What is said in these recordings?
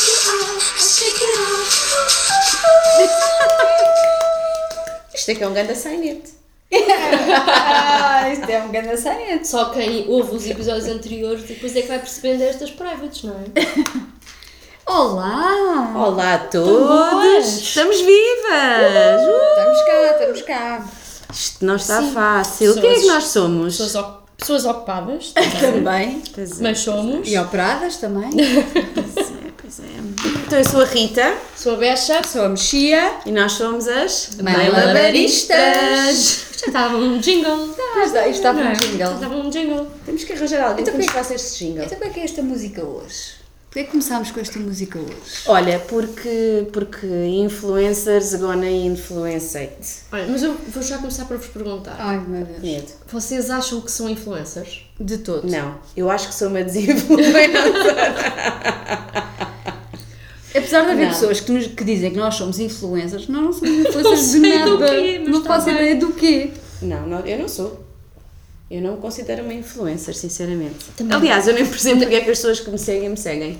Isto é que é um grande sainete. Ah, isto é um grande sainete. Só quem ouve os episódios anteriores depois é que vai percebendo estas privates, não é? Olá! Olá a todos! Estamos vivas! Uh! Estamos cá, estamos cá. Isto não está Sim. fácil. O que é que Pessoas- nós somos? Pessoas, pessoas ocupadas, Também. Pois é, mas somos. E operadas também. É. Então eu sou a Rita Sou a Becha. Sou a Mexia. e nós somos as Malabaristas. Já estava um jingle. Pois está, isto está Não é? um jingle. Estava um jingle. Temos que arranjar alguém Então que nos faça este jingle. Então como é que é esta música hoje? Porquê que começámos com esta música hoje? Olha, porque, porque influencers gonna influencate. Olha, mas eu vou já começar por vos perguntar. Ai meu Deus. Medo. Vocês acham que são influencers? De todos. Não, eu acho que sou uma desinfluencer. Apesar de haver Não. pessoas que, nos, que dizem que nós somos influencers, nós não somos influencers de sei nada. do quê, mas não tá faço bem. ideia do quê. não, não, eu não sou. Eu não me considero uma influencer, sinceramente. Também. Aliás, eu nem percebo porque é que as pessoas que me seguem me seguem.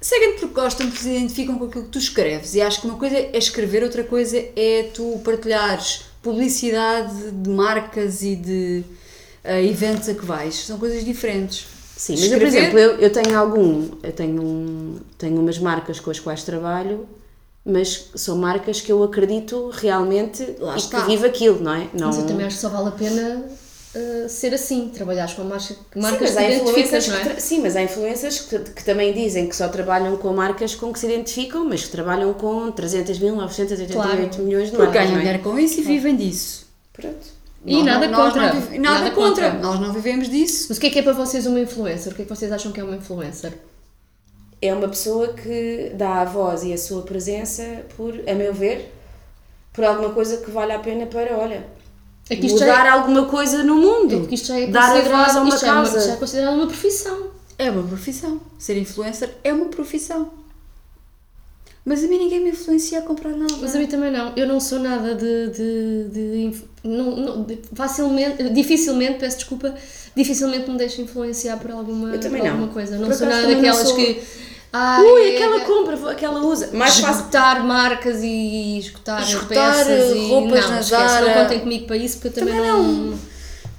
Seguem-te porque gostam, porque se identificam com aquilo que tu escreves. E acho que uma coisa é escrever, outra coisa é tu partilhares publicidade de marcas e de eh, eventos a que vais. São coisas diferentes. Sim, mas eu, por exemplo, eu, eu tenho algum, eu tenho, um, tenho umas marcas com as quais trabalho, mas são marcas que eu acredito realmente Lá e está. que vivo aquilo, não é? Não, Mas eu também acho que só vale a pena uh, ser assim, trabalhares com marcas, Sim, marcas mas que identificas, não é? sim, mas há influencers que, que também dizem que só trabalham com marcas com que se identificam, mas que trabalham com 300.988 Claro. milhões de Porque marcas, ganham não é? dinheiro com isso e vivem disso. Pronto. E Nós nada não- nós contra. não vive- nada, Nada contra. contra. Nós não vivemos disso. Mas o que é que é para vocês uma influencer? O que é que vocês acham que é uma influencer? É uma pessoa que dá a voz e a sua presença por, a meu ver, por alguma coisa que vale a pena para, olha, É mudar é, alguma coisa no mundo. é que isto já é dar a voz a uma isto é, uma, já é considerado uma profissão. É uma profissão. Ser influencer é uma profissão. Mas a mim ninguém me influencia a comprar nada. Mas a mim também não. Eu não sou nada de. de, de inf- não, não, de- facilmente, dificilmente, peço desculpa, dificilmente me deixo influenciar por alguma, Eu também por não. alguma coisa. Não Por sou nada não daquelas sou. que. Ah, Ui, é aquela da- compra, aquela usa. Mais fácil. esgotar marcas e esgotar, Esgotar, peças e roupas não, na esquece, Zara. não contem comigo para isso porque eu também, Também não,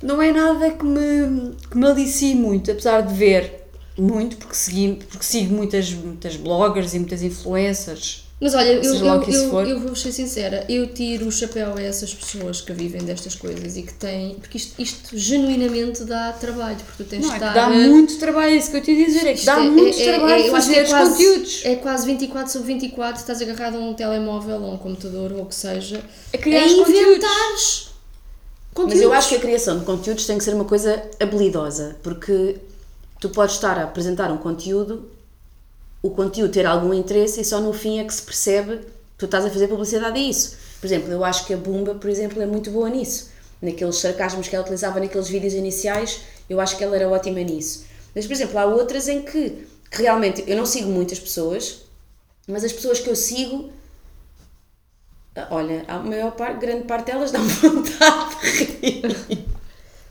Não é nada que me, que me alicie muito, apesar de ver muito, porque, segui, porque sigo muitas, muitas bloggers e muitas influencers. Mas olha, eu, eu, eu, eu vou ser sincera, eu tiro o chapéu a essas pessoas que vivem destas coisas e que têm. Porque isto, isto genuinamente dá trabalho, porque tu tens Não, de é dá a- muito trabalho, é isso que eu te ia dizer, é que dá é- muito é- é- trabalho fazer é os quase- conteúdos. É quase 24 sobre 24, estás agarrado a um telemóvel ou um computador ou o que seja. A criar conteúdos. inventares conteúdos. Mas eu acho que a criação de conteúdos tem que ser uma coisa habilidosa, porque tu podes estar a apresentar um conteúdo, o conteúdo ter algum interesse e só no fim é que se percebe que tu estás a fazer publicidade a isso. Por exemplo, eu acho que a Bumba, por exemplo, é muito boa nisso. Naqueles sarcasmos que ela utilizava naqueles vídeos iniciais, eu acho que ela era ótima nisso. Mas, por exemplo, há outras em que, que realmente eu não sigo muitas pessoas, mas as pessoas que eu sigo Olha, a maior parte, grande parte delas dá vontade de rir.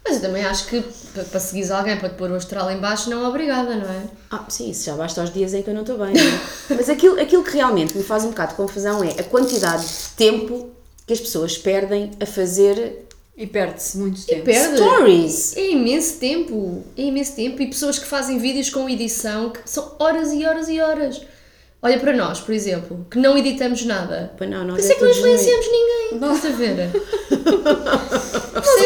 Mas eu também acho que pa- para seguires alguém para te pôr o astral em baixo, não é obrigada, não é? Ah, sim, isso já basta aos dias em que eu não estou bem. não é? Mas aquilo, aquilo que realmente me faz um bocado de confusão é a quantidade de tempo que as pessoas perdem a fazer E perde-se muito tempo. Perde. stories. É imenso tempo, é imenso tempo. E pessoas que fazem vídeos com edição que são horas e horas e horas. Olha para nós, por exemplo, que não editamos nada. Pois não, nós Por isso é que não influenciamos ninguém. Estás a ver?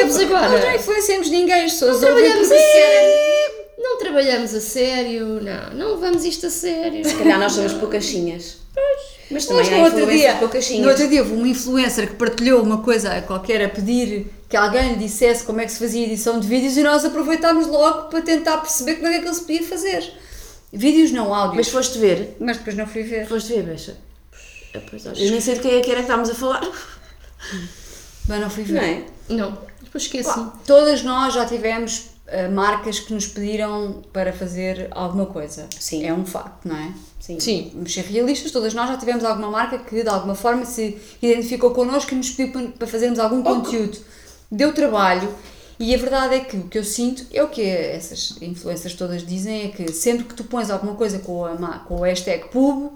Percebes Nós não agora? influenciamos ninguém, as pessoas Não trabalhamos a sério. Não trabalhamos a sério. Não, não levamos isto a sério. Se calhar nós somos poucachinhas. Mas também Mas no outro, dia, no outro dia houve uma influencer que partilhou uma coisa qualquer a pedir que alguém lhe dissesse como é que se fazia edição de vídeos e nós aproveitámos logo para tentar perceber como é que aquilo se podia fazer. Vídeos não áudios. Mas foste ver? Mas depois não fui ver. Foste ver, pois, olha, Eu nem sei de quem é que era que estávamos a falar. Mas não fui ver. Não é? Não, depois esqueço-me. Todas nós já tivemos uh, marcas que nos pediram para fazer alguma coisa. Sim. É um facto, não é? Sim. Sim. Vamos ser realistas, todas nós já tivemos alguma marca que de alguma forma se identificou connosco e nos pediu para- para fazermos algum conteúdo. Deu trabalho e a verdade é que o que eu sinto é o que essas influências todas dizem é que sempre que tu pões alguma coisa com, a, com o hashtag pub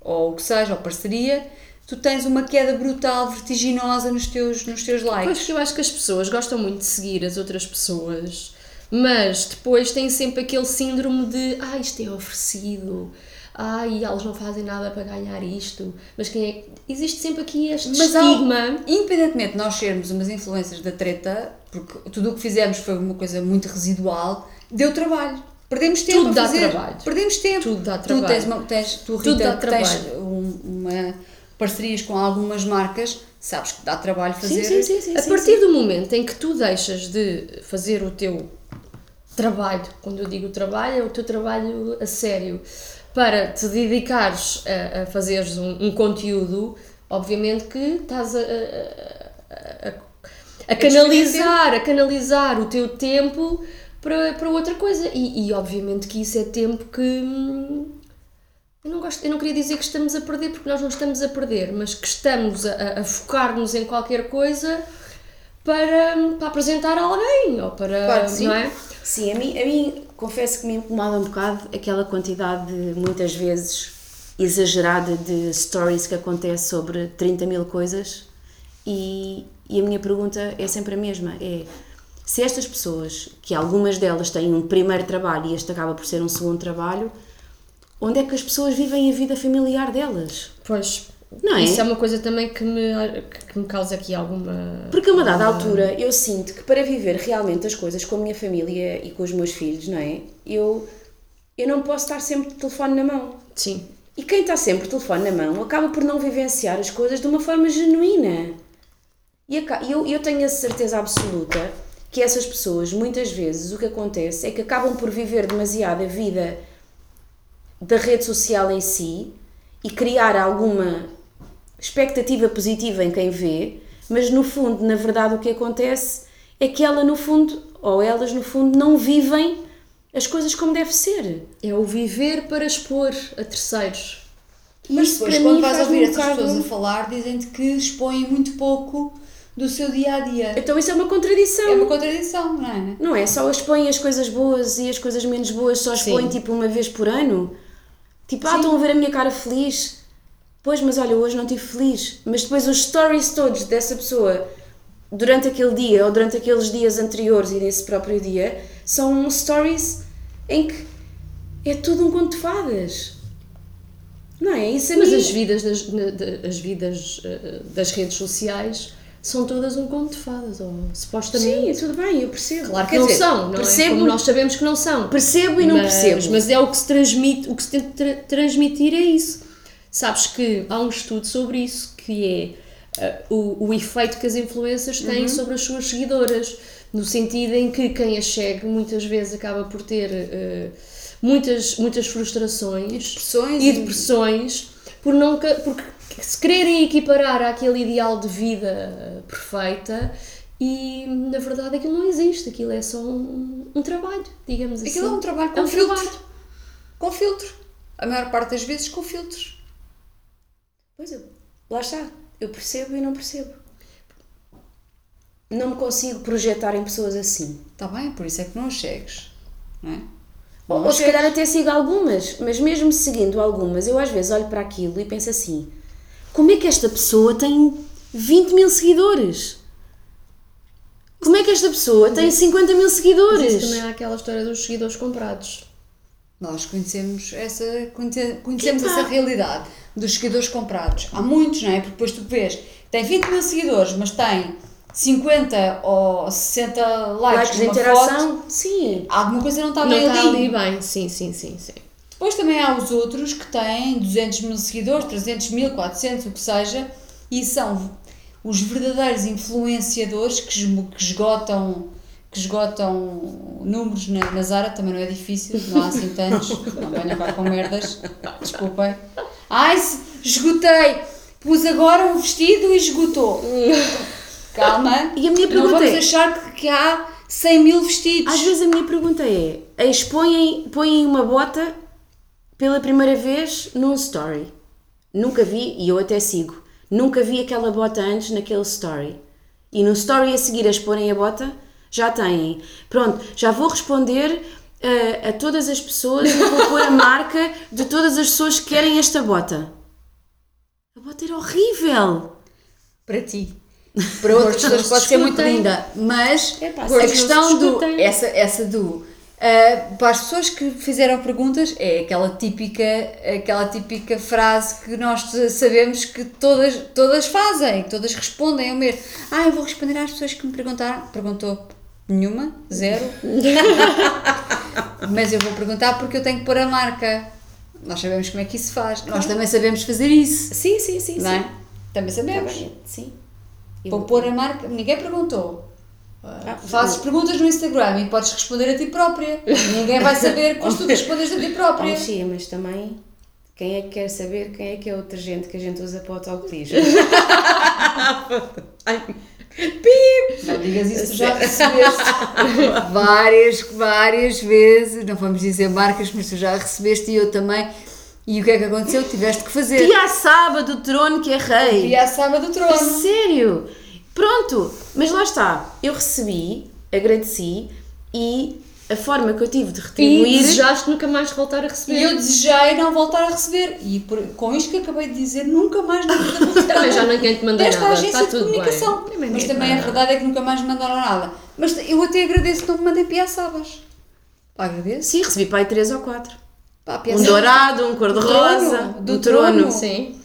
ou o que seja, ou parceria, tu tens uma queda brutal, vertiginosa nos teus, nos teus likes. Pois eu acho que as pessoas gostam muito de seguir as outras pessoas, mas depois têm sempre aquele síndrome de ah, isto é oferecido, ah, e elas não fazem nada para ganhar isto. Mas quem é. Existe sempre aqui este Mas há- estigma. independentemente de nós sermos umas influências da treta, porque tudo o que fizemos foi uma coisa muito residual, deu trabalho. Perdemos tempo Tudo a dá fazer. trabalho. Perdemos tempo. Tudo dá Tu trabalho. tens, uma, tens tu, Tudo Rita, dá que tens trabalho. um- uma parcerias com algumas marcas, sabes que dá trabalho fazer. Sim, sim, sim, sim. A partir do momento em que tu deixas de fazer o teu trabalho, quando eu digo trabalho, é o teu trabalho a sério, para te dedicares a, a fazeres um, um conteúdo, obviamente que estás a, a- a- a- a canalizar, a canalizar o teu tempo para, para outra coisa. E, e obviamente que isso é tempo que. Eu não, gosto, eu não queria dizer que estamos a perder, porque nós não estamos a perder, mas que estamos a, a- focar-nos em qualquer coisa para, para apresentar a alguém, ou para. Claro sim. Não é? Sim, a mim, a mim confesso que me incomoda um bocado aquela quantidade de, muitas vezes exagerada de stories que acontece sobre 30 mil coisas e, e a minha pergunta é sempre a mesma, é se estas pessoas, que algumas delas têm um primeiro trabalho e este acaba por ser um segundo trabalho, onde é que as pessoas vivem a vida familiar delas? Pois. Não é? Isso é uma coisa também que me, que me causa aqui alguma. Porque a uma dada altura eu sinto que para viver realmente as coisas com a minha família e com os meus filhos, não é? Eu, eu não posso estar sempre de telefone na mão. Sim. E quem está sempre de telefone na mão acaba por não vivenciar as coisas de uma forma genuína. E eu, eu tenho a certeza absoluta que essas pessoas, muitas vezes, o que acontece é que acabam por viver demasiado a vida da rede social em si e criar alguma expectativa positiva em quem vê, mas no fundo, na verdade, o que acontece é que ela, no fundo, ou elas, no fundo, não vivem as coisas como deve ser. É o viver para expor a terceiros. Mas Isso, depois, para quando mim, vais ouvir um essas bocado- pessoas a falar, dizem-te que expõem muito pouco do seu dia a dia. Então isso é uma contradição. É uma contradição, não é? Não é? Só expõem as coisas boas e as coisas menos boas só expõem Sim. tipo uma vez por ano. Tipo, ah, estão a ver a minha cara feliz. Pois, mas olha, hoje não estive feliz. Mas depois os stories todos dessa pessoa durante aquele dia ou durante aqueles dias anteriores e nesse próprio dia são stories em que é tudo um conto de fadas. Não é? Isso a Mas mim- as vidas, das, na- as vidas eh, das redes sociais são todas um conto de fadas, ou supostamente. Sim, tudo bem, eu percebo. Claro que Quer não dizer, são, não percebo, é? Como nós sabemos que não são. percebo e não mas, percebo. Mas é o que se transmite, o que se tenta tra- transmitir é isso. Sabes que há um estudo sobre isso, que é eh, o, o efeito que as influências têm sobre as suas seguidoras, no sentido em que quem as segue muitas vezes acaba por ter eh, muitas, muitas frustrações depressões e e- depressões por não, ca- porque se quererem equiparar àquele ideal de vida eh, perfeita e na verdade aquilo não existe, aquilo é só um, um trabalho, digamos assim. Aquilo é um trabalho com É um filtro. trabalho. Com filtro. A maior parte das vezes com filtros. Pois é, lá está. Eu percebo e não percebo. Não me consigo projetar em pessoas assim. Está bem, por isso é que não os segues. Não é? Ou, Não ou os se calhar até sigo algumas, mas mesmo seguindo algumas, eu às vezes olho para aquilo e penso assim: como é que esta pessoa tem 20 mil seguidores? Como é que esta pessoa tem 50 mil Mas isso seguidores? também há aquela história dos seguidores comprados. Nós conhecemos essa, conhe- conhecemos essa realidade dos seguidores comprados. Há muitos, não é? Porque depois tu vês, tem 20 mil seguidores, mas tem 50 ou 60 likes, Likes de interação? foto. Sim. Alguma coisa não está não bem está ali. ali bem, sim, sim, sim, sim. Depois também há os outros que têm 200 mil seguidores, 300 mil, 400, o que seja, e são os verdadeiros influenciadores que, que esgotam que esgotam números na, na Zara, também não é difícil, não há assim tantos, não venham cá com merdas, desculpem. Ai, esgotei, pus agora um vestido e esgotou. Calma, E a minha não pergunta vamos é- achar que, que há 100 mil vestidos. Às vezes a minha pergunta é: expõem põem uma bota pela primeira vez num story. Nunca vi, e eu até sigo, nunca vi aquela bota antes naquele story. E no story a seguir a exporem a bota, já têm. Pronto, já vou responder uh, a todas as pessoas e vou pôr a marca de todas as pessoas que querem esta bota. A bota era horrível! Para ti. Para outras pessoas pode se ser muito linda, mas Epá, a questão do. Essa, essa do. Uh, para as pessoas que fizeram perguntas, é aquela típica, aquela típica frase que nós sabemos que todas, todas fazem, que todas respondem ao mesmo. Ah, eu vou responder às pessoas que me perguntaram. Perguntou nenhuma, zero. Mas eu vou perguntar porque eu tenho que pôr a marca. Nós sabemos como é que isso se faz. Nós também sabemos fazer isso. Sim, sim, sim. Não sim. é? Também Tá sabemos. bem, sim. Vou pôr a marca. Ninguém perguntou. Ah, Fazes perguntas no Instagram e podes responder a ti própria. Ninguém vai saber quando tu respondes a ti própria. Oh, sim, mas também quem é que quer saber quem é que é o detergente que a gente usa para o autocolismo? Não digas isso, tu já recebeste várias, várias vezes. Não vamos dizer marcas, mas tu já recebeste e eu também. E o que é que aconteceu? Tiveste que fazer. Piaçaba do trono que é rei. E a sábado do trono. Sério? Pronto, mas lá está. Eu recebi, agradeci e a forma que eu tive de E retribuir. desejaste nunca mais voltar a receber. E eu desejei não voltar a receber. E por- com isto que acabei de dizer, nunca mais na vida vou receber Também já ninguém te mandou desta nada, agência está de bem. comunicação. Também Mas ninguém também a verdade é que nunca mais me mandaram nada. Mas eu até agradeço que não me mandem piaçabas. Pá, agradeço. Sim, recebi aí 3 ou 4. Pá, Um dourado, um cor-de-rosa, do, do trono. trono. Sim.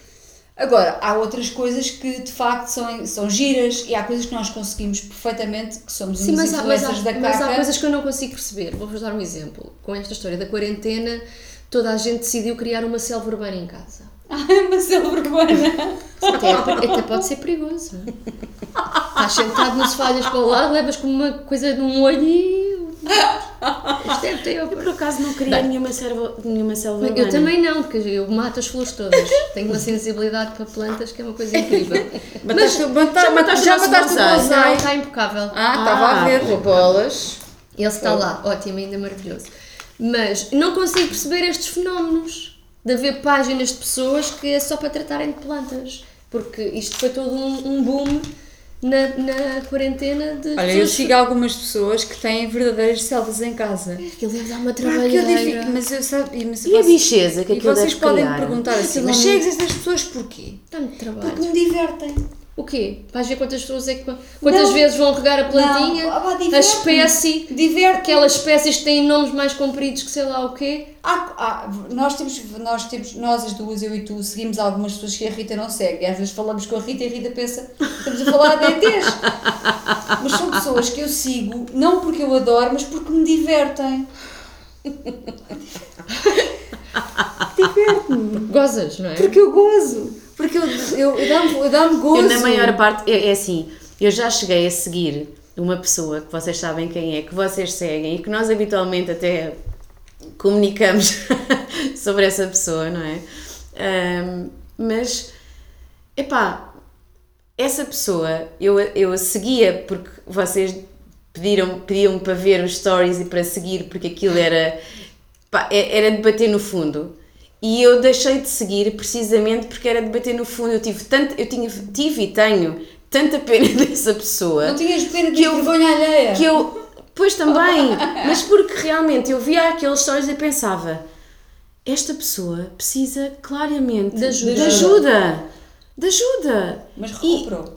Agora, há outras coisas que de facto são, são giras e há coisas que nós conseguimos perfeitamente, que somos Sim, mas há, mas, há, da mas há coisas que eu não consigo perceber. Vou-vos dar um exemplo. Com esta história da quarentena, toda a gente decidiu criar uma selva urbana em casa. Ai, uma selva urbana. Até, até pode ser perigoso. Estás sentado no sofá, olhas para o lado, levas com uma coisa num olho e. Isto é teu. Eu por acaso não queria nenhuma, selva, nenhuma selva Eu também não, porque eu mato as flores todas. Tenho uma sensibilidade para plantas que é uma coisa incrível. Mataste, mata- já mataste já mataste o bonsai? Não, está impecável. Ah, estava a ver. bolas. Ele está lá, ótimo, ainda maravilhoso. Mas não consigo perceber estes fenómenos de haver páginas de pessoas que é só para tratarem de plantas. Porque isto foi todo um, um boom na, na quarentena de Olha, eu pessoas. sigo algumas pessoas que têm verdadeiras selvas em casa. Aquilo deve dar uma Ah, que eu digo- trabalheira. mas eu sabe, mas E a vocês- bicheza que E aquilo vocês deve podem me perguntar assim, mas segues essas pessoas porquê? Dá-me trabalho. Porque me divertem. O quê? Vais ver quantas pessoas é que. Quantas Não. vezes vão regar a plantinha? Não, ah, a espécie. Diverte. Aquelas espécies que têm nomes mais compridos que sei lá o quê. Há- há- nós, temos, nós temos, nós as duas, eu e tu, seguimos algumas pessoas que a Rita não segue. E às vezes falamos com a Rita e a Rita pensa, estamos a falar de ETs. Mas são pessoas que eu sigo, não porque eu adoro, mas porque me divertem. Diverte-me. Gozas, não é? Porque eu gozo. Porque eu, eu, eu dá-me eu dá gozo. Eu, na maior parte, é, é assim, eu já cheguei a seguir uma pessoa que vocês sabem quem é, que vocês seguem e que nós habitualmente até comunicamos sobre essa pessoa, não é? Ahm, mas, epá, essa pessoa eu, eu a seguia porque vocês pediram, pediam para ver os stories e para seguir porque aquilo era, pá, é- era de bater no fundo. E eu deixei de seguir precisamente porque era de bater no fundo. Eu tive tanto, eu tinha, tive e tenho tanta pena dessa pessoa Não tinhas pena de Que eu- vergonha alheia. que eu, pois também, mas porque realmente eu via aqueles stories e pensava, esta pessoa precisa claramente De ajuda. de ajuda. De ajuda. Mas recuperou.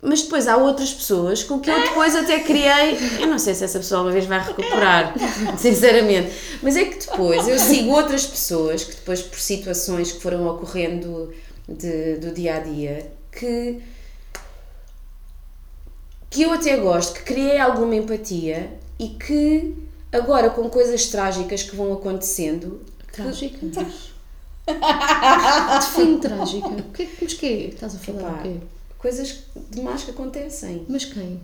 Mas depois há outras pessoas com que eu depois até criei. Eu não sei se essa pessoa uma vez vai recuperar, sinceramente. Mas é que depois eu sigo outras pessoas que depois, por situações que foram ocorrendo de- do dia a dia, que, que eu até gosto, que criei alguma empatia e que agora com coisas trágicas que vão acontecendo. Trágica. Define trágica. O que, mas que é? Estás a falar Pá, o quê? Coisas demais que acontecem. Mas quem?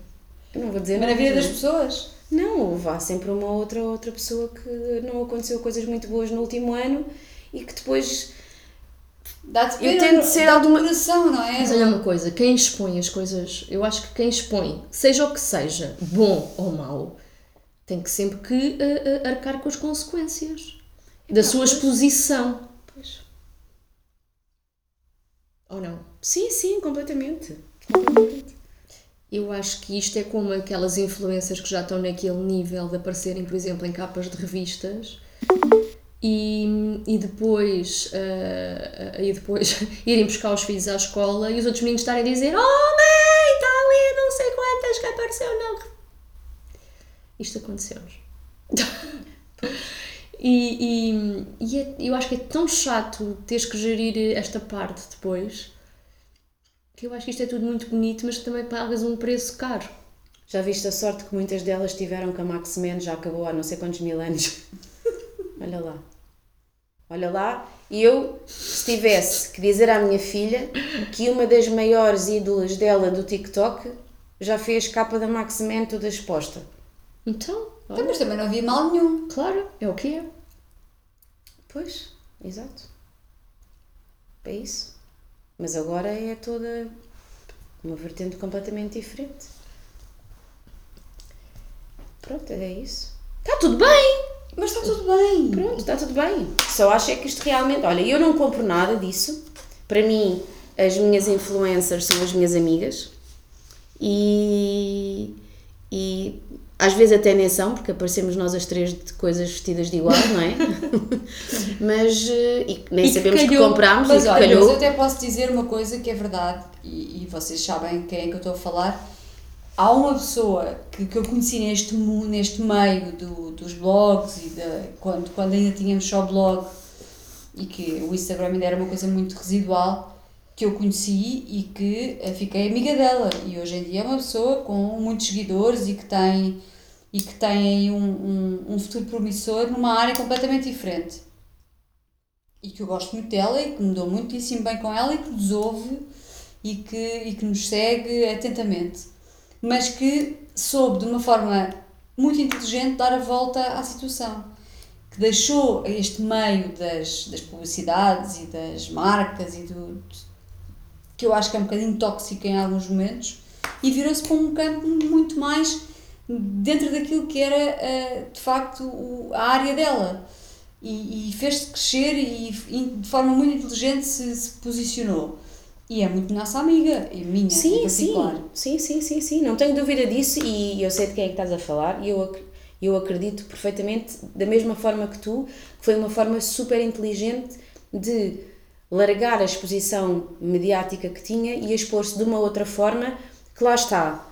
Eu não vou dizer Mas na vida das pessoas. Não, houve há sempre uma outra outra pessoa que não aconteceu coisas muito boas no último ano e que depois Dá-te Eu tento ser alguma- coração, não é? Mas olha uma coisa, quem expõe as coisas, eu acho que quem expõe, seja o que seja, bom ou mau, tem que sempre que eh, eh, arcar com as consequências da sua exposição. Pois. Ou não? Sim, sim, completamente. completamente. Eu acho que isto é como aquelas influências que já estão naquele nível de aparecerem, por exemplo, em capas de revistas e, e depois, eh, e depois irem buscar os filhos à escola e os outros meninos estarem a dizer Oh mãe, está ali não sei quantas que apareceu re-". Isto aconteceu-nos. e e, e é- eu acho que é tão chato teres que gerir esta parte depois que eu acho que isto é tudo muito bonito, mas também pagas um preço caro. Já viste a sorte que muitas delas tiveram que a Max Men já acabou há não sei quantos mil anos? Olha lá. Olha lá, e eu, se tivesse que dizer à minha filha que uma das maiores ídolas dela do TikTok já fez capa da Max Men toda exposta. Então, Então, olha, mas também não havia mal nenhum. claro, é o que é. Pois, exato. É isso. Mas agora é toda uma vertente completamente diferente. Pronto, é isso. Está tudo bem! Mas está tudo bem. Pronto, está tudo bem. Só acho é que isto realmente. Olha, eu não compro nada disso. Para mim, as minhas influencers são as minhas amigas. E. E às vezes até nem são, porque aparecemos nós as três de coisas vestidas de igual, não é? mas. eh, nem E que sabemos que calhou. comprámos Mas e que olha, mas calhou. eu até posso dizer uma coisa que é verdade, e, e vocês sabem quem é que eu estou a falar. Há uma pessoa que, que eu conheci neste, neste meio do, dos blogs e da, quando, quando ainda tínhamos só blog e que o Instagram ainda era uma coisa muito residual, que eu conheci e que eh, fiquei amiga dela. E hoje em dia é uma pessoa com muitos seguidores e que tem, e que tem aí um, um, um futuro promissor numa área completamente diferente e que eu gosto muito dela e que me dou muitíssimo bem com ela e que nos ouve e que, e que nos segue atentamente. Mas que soube de uma forma muito inteligente dar a volta à situação. Que deixou este meio das, das publicidades e das marcas e do. que eu acho que é um bocadinho tóxico em alguns momentos e virou-se para um campo muito mais dentro daquilo que era eh, de facto a área dela. E, e fez-se crescer e, de forma muito inteligente se, se posicionou. E é muito nossa amiga, e minha em Sim, sim, particular. sim, sim, sim, sim, não tenho dúvida disso e eu sei de quem é que estás a falar. E eu, eu acredito perfeitamente, da mesma forma que tu, que foi uma forma super inteligente de largar a exposição mediática que tinha e expor-se de uma outra forma que lá está,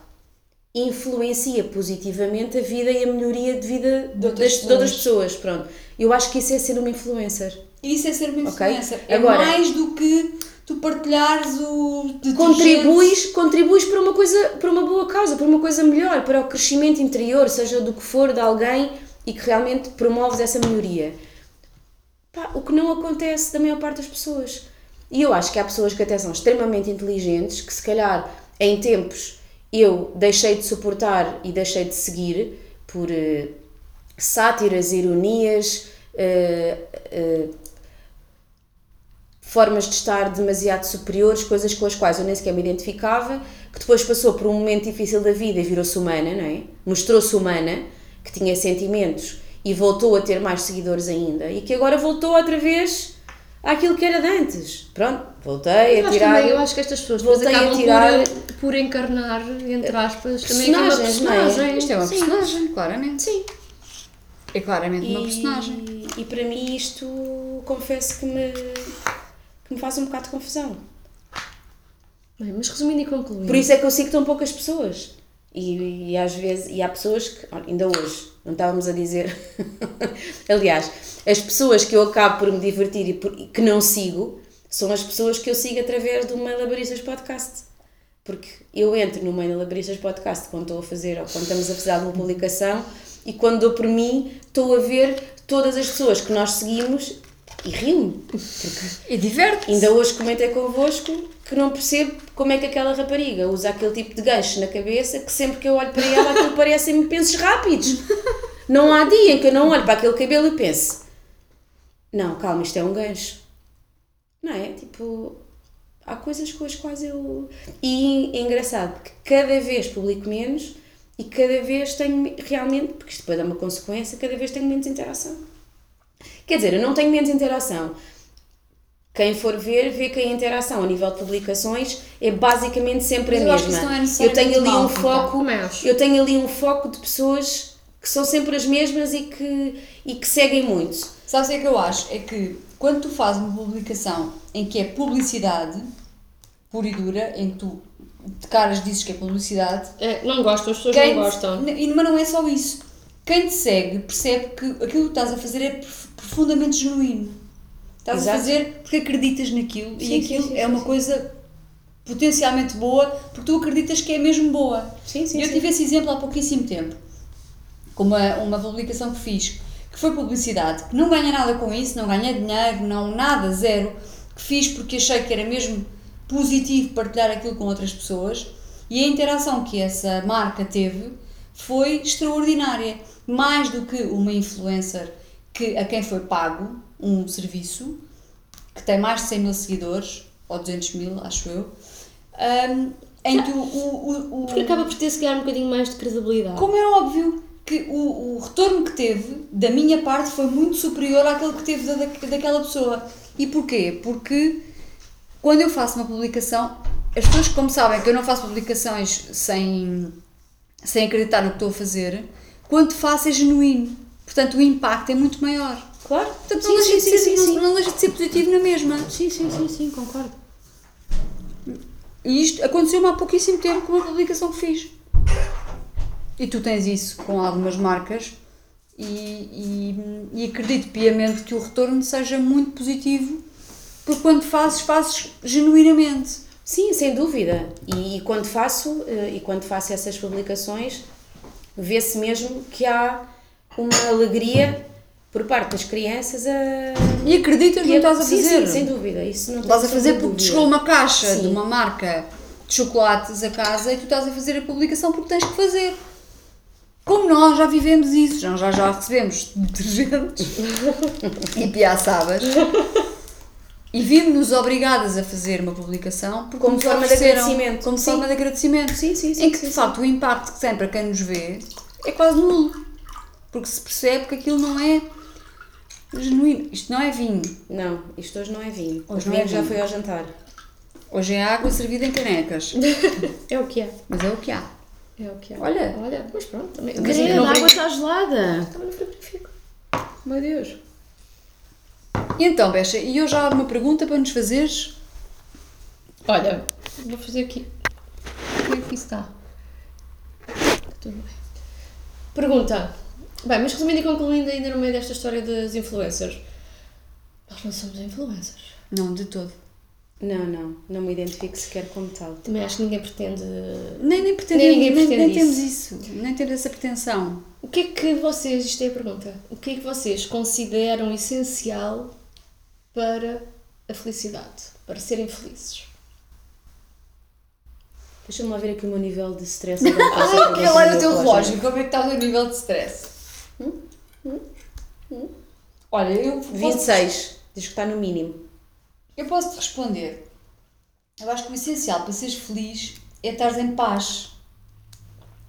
influencia positivamente a vida e a melhoria de vida De outras das, de outras pessoas. pessoas, pronto. Eu acho que isso é ser uma influencer. Isso é ser uma influencer. É Agora- mais do que tu partilhares o contribuis, contribuis para uma coisa, para uma boa causa, para uma coisa melhor, para o crescimento interior, seja do que for, de alguém e que realmente promoves essa melhoria. Pá, o que não acontece da maior parte das pessoas. E eu acho que há pessoas que até são extremamente inteligentes, que se calhar em tempos eu deixei de suportar e deixei de seguir por eh, sátiras, ironias, eh, eh, formas de estar demasiado superiores, coisas com as quais eu nem sequer me identificava, que depois passou por um momento difícil da vida e virou-se humana, não é? Mostrou-se humana, que tinha sentimentos e voltou a ter mais seguidores ainda e que agora voltou outra vez àquilo que era de antes. Pronto, voltei Eu a tirar. também, eu acho que estas pessoas voltei a tirar- por, por encarnar, entre aspas, também aquela personagens, não é? personagem. Isto é uma Sim. personagem, claramente. Sim. É claramente uma E- personagem. E para mim isto confesso que me, que me faz um bocado de confusão. Bem, mas resumindo e concluindo. Por isso é que eu sigo tão poucas pessoas. E, e às vezes, e há pessoas que, ainda hoje, não estávamos a dizer. Aliás, as pessoas que eu acabo por me divertir e, por- que não sigo são as pessoas que eu sigo através do Mail Labaristas Podcast. Porque eu entro no Mail Labaristas Podcast quando estou a fazer ou quando estamos a fazer alguma publicação e quando dou por mim estou a ver todas as pessoas que nós seguimos e rio-me. E diverte Ainda hoje comentei convosco que não percebo como é que aquela rapariga usa aquele tipo de gancho na cabeça que sempre que eu olho para ela aquilo parecem-me pensos rápidos. Não há dia em que eu não olho para aquele cabelo e pense não, calma, isto é um gancho. Não é? Tipo, há coisas com as quais eu. E é engraçado que cada vez publico menos e cada vez tenho realmente, porque isto depois é uma consequência, cada vez tenho menos interação. Quer dizer, eu não tenho menos interação. Quem for ver, vê que a interação a nível de publicações é basicamente sempre Mas a eu mesma. é eu tenho ali um foco, acho. eu tenho ali um foco de pessoas que são sempre as mesmas e que, e que seguem muito. Sabes o que é que eu acho? É que quando tu fazes uma publicação em que é publicidade pura e dura, em que tu de caras dizes que é publicidade, É, não gostam, as pessoas não te- gostam. E, mas não é só isso. Quem te segue percebe que aquilo que estás a fazer é prof- profundamente genuíno. Estás a Exato. fazer porque acreditas naquilo Sim, e aquilo sim, é sim, uma sim. coisa potencialmente boa porque tu acreditas que é mesmo boa. Sim, sim, eu tive esse exemplo há pouquíssimo tempo, com uma, uma publicação que fiz, que foi publicidade, que não ganha nada com isso, não ganha dinheiro, não nada, zero, que fiz porque achei que era mesmo positivo partilhar aquilo com outras pessoas e a interação que essa marca teve foi extraordinária. Mais do que uma influencer que, a quem foi pago um serviço, que tem mais de 100 mil seguidores, ou 200 mil, acho eu, hum, em que o- o- o- o, Porque acaba por ter se calhar um bocadinho mais de credibilidade. como é óbvio que o, o retorno que teve, da minha parte, foi muito superior àquele que teve da, da- daquela pessoa. E porquê? Porque quando eu faço uma publicação, as pessoas, como sabem que eu não faço publicações sem, sem acreditar no que estou a fazer, quando faço é genuíno. Portanto, o impacto é muito maior. Claro. Portanto, sim, não, deixa sim, de sim, ser, sim, não, sim. não deixa de ser positivo na mesma. Sim, sim, sim, sim, concordo. E isto aconteceu-me há pouquíssimo tempo com uma publicação que fiz. E tu tens isso com algumas marcas e, e, e acredito piamente que o retorno seja muito positivo porque quando fazes, fazes genuinamente. Sim, sem dúvida. E, e quando faço eh, e quando faço essas publicações, vê-se mesmo que há uma alegria por parte das crianças a E acreditas no que estás a Sim, fazer. Sim, sem dúvida. Isso não Estás a fazer porque te chegou uma caixa Sim. de uma marca de chocolates a casa e tu estás a fazer a publicação porque tens que fazer. Como nós já vivemos isso, nós já, já recebemos detergentes e piaçabas e vimos-nos obrigadas a fazer uma publicação porque Como forma de agradecimento. Como Sim. forma de agradecimento. Sim, sim, sim, Em que sim, de facto o impacto que tem para quem nos vê é quase nulo. Porque se percebe que aquilo não é genuíno. Isto não é vinho. Não, isto hoje não é vinho. Hoje o não é vinho já vinho. foi ao jantar. Hoje é água servida em canecas. É o que é. Mas é o que há. É o que é. Olha. Olha, mas pronto, também. Mas a água está gelada. Estava no frigorífico. Meu Deus. E então, Becha, e eu já há uma pergunta para nos fazeres? Olha, vou fazer aqui. Como é que isso está? Tudo bem. Pergunta. Bem, mas resumindo e concluindo ainda no meio desta história das influencers. Nós não somos influencers. Não, de todo. Não, não. Não me identifico sequer como tal. Também acho que ninguém pretende. Nem, nem pretendemos, Nem ninguém nem, pretende nem temos isso. Nem temos essa pretensão. O que é que vocês, isto é a pergunta, o que é que vocês consideram essencial para a felicidade, para serem felizes? Deixa-me lá ver aqui o meu nível de stress. Ah, é era o teu relógio. Como é que está o teu nível de stress? Olha, eu posso, 26. Diz que está no mínimo. Eu posso te responder. Eu acho que o essencial para seres feliz é estares em paz.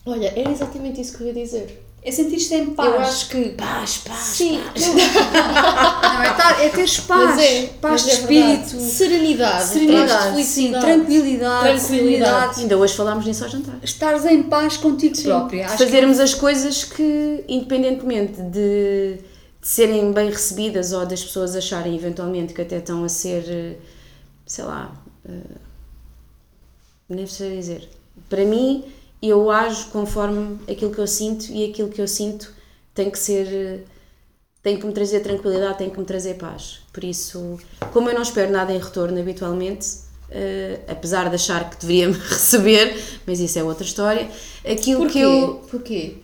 Olha, era exatamente isso que eu ia dizer. É sentir-te em paz. Eu acho que. Paz, paz. Sim, Não, é, estar, é teres paz. é, paz de é verdade. espírito. Serenidade, Serenidade, sim, tranquilidade, Tranquilidade. Ainda hoje falámos nisso ao jantar. Estares em paz contigo própria. Acho que Fazermos as coisas que, independentemente de, de serem bem recebidas ou das pessoas acharem eventualmente que até estão a ser, eh, sei lá, eh, nem sei dizer. Para mim, eu ajo conforme aquilo que eu sinto e aquilo que eu sinto tem que ser. eh, tem que me trazer tranquilidade, tem que me trazer paz. Por isso, como eu não espero nada em retorno habitualmente, eh, apesar de achar que deveria me receber, mas isso é outra história, aquilo Porquê? que eu. Porquê?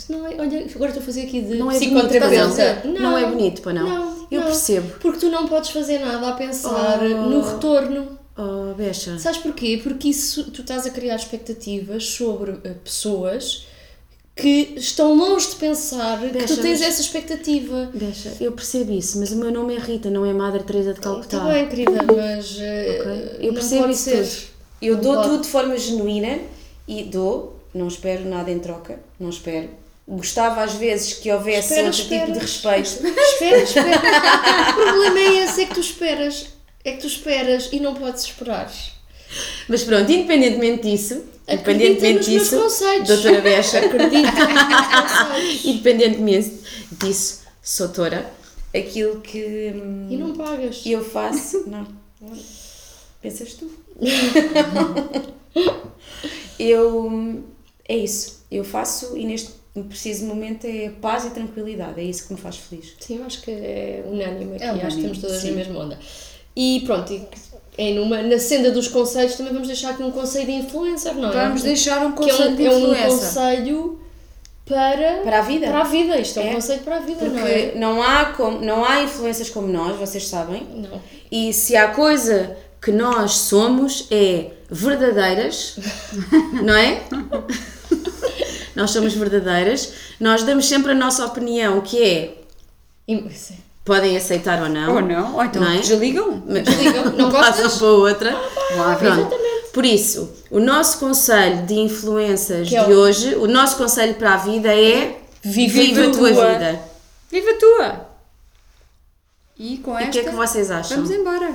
Isso não é. Olha, agora estou a fazer aqui de Não é psicoterapeuta. bonito, não. Não é bonito, pá, não. Não, Eu não. percebo. Porque tu não podes fazer nada a pensar Oh. no retorno. Oh, Becha. Sabes porquê? Porque isso tu estás a criar expectativas sobre eh, pessoas que estão longe de pensar que Deixa, tu tens essa expectativa. Deixa, eu percebo isso, mas o meu nome é Rita, não é Madre Teresa de Calcutá. Está bem, querida, mas eh, Ok? Eu percebo isso ser. tudo. Eu Não dou pode. tudo de forma genuína e dou, não espero nada em troca, não espero. Gostava às vezes que houvesse Espera, outro tipo de respeito. Espera, espera. o problema é esse, é que tu esperas. É que tu esperas e não podes esperar. Mas pronto, independentemente disso, Acredita independentemente nos meus disso, conceitos. doutora Becha, Acredita nos meus conceitos. independentemente disso, sou tora, aquilo que hum, E não pagas. eu faço, não, pensas tu. eu, hum, é isso, eu faço e neste preciso momento é paz e tranquilidade, é isso que me faz feliz. Sim, eu acho que é unânime aqui, É acho que unânime, temos todas sim. na mesma onda. E pronto, e é numa, na senda dos conselhos também vamos deixar aqui um conselho de influencer, não é? Vamos deixar um que é conselho um, de é um influência. conselho para, Para a vida. Para a vida, isto é, um É. conselho para a vida, Porque não é? não há, como, não há influências como nós, vocês sabem. Não. E se há coisa que nós somos é verdadeiras, não é? Nós somos verdadeiras, nós damos sempre a nossa opinião, que é E- podem aceitar ou não. Ou não, ou então Não é? desligam. Mas Desligam, não passam gostas? para outra. Lá, Pronto. Por isso, o nosso conselho de influências Que é de o- hoje, o nosso conselho para a vida é Viva a a tua tua. vida. Viva a tua! E com E esta. o que é que vocês acham? Vamos embora.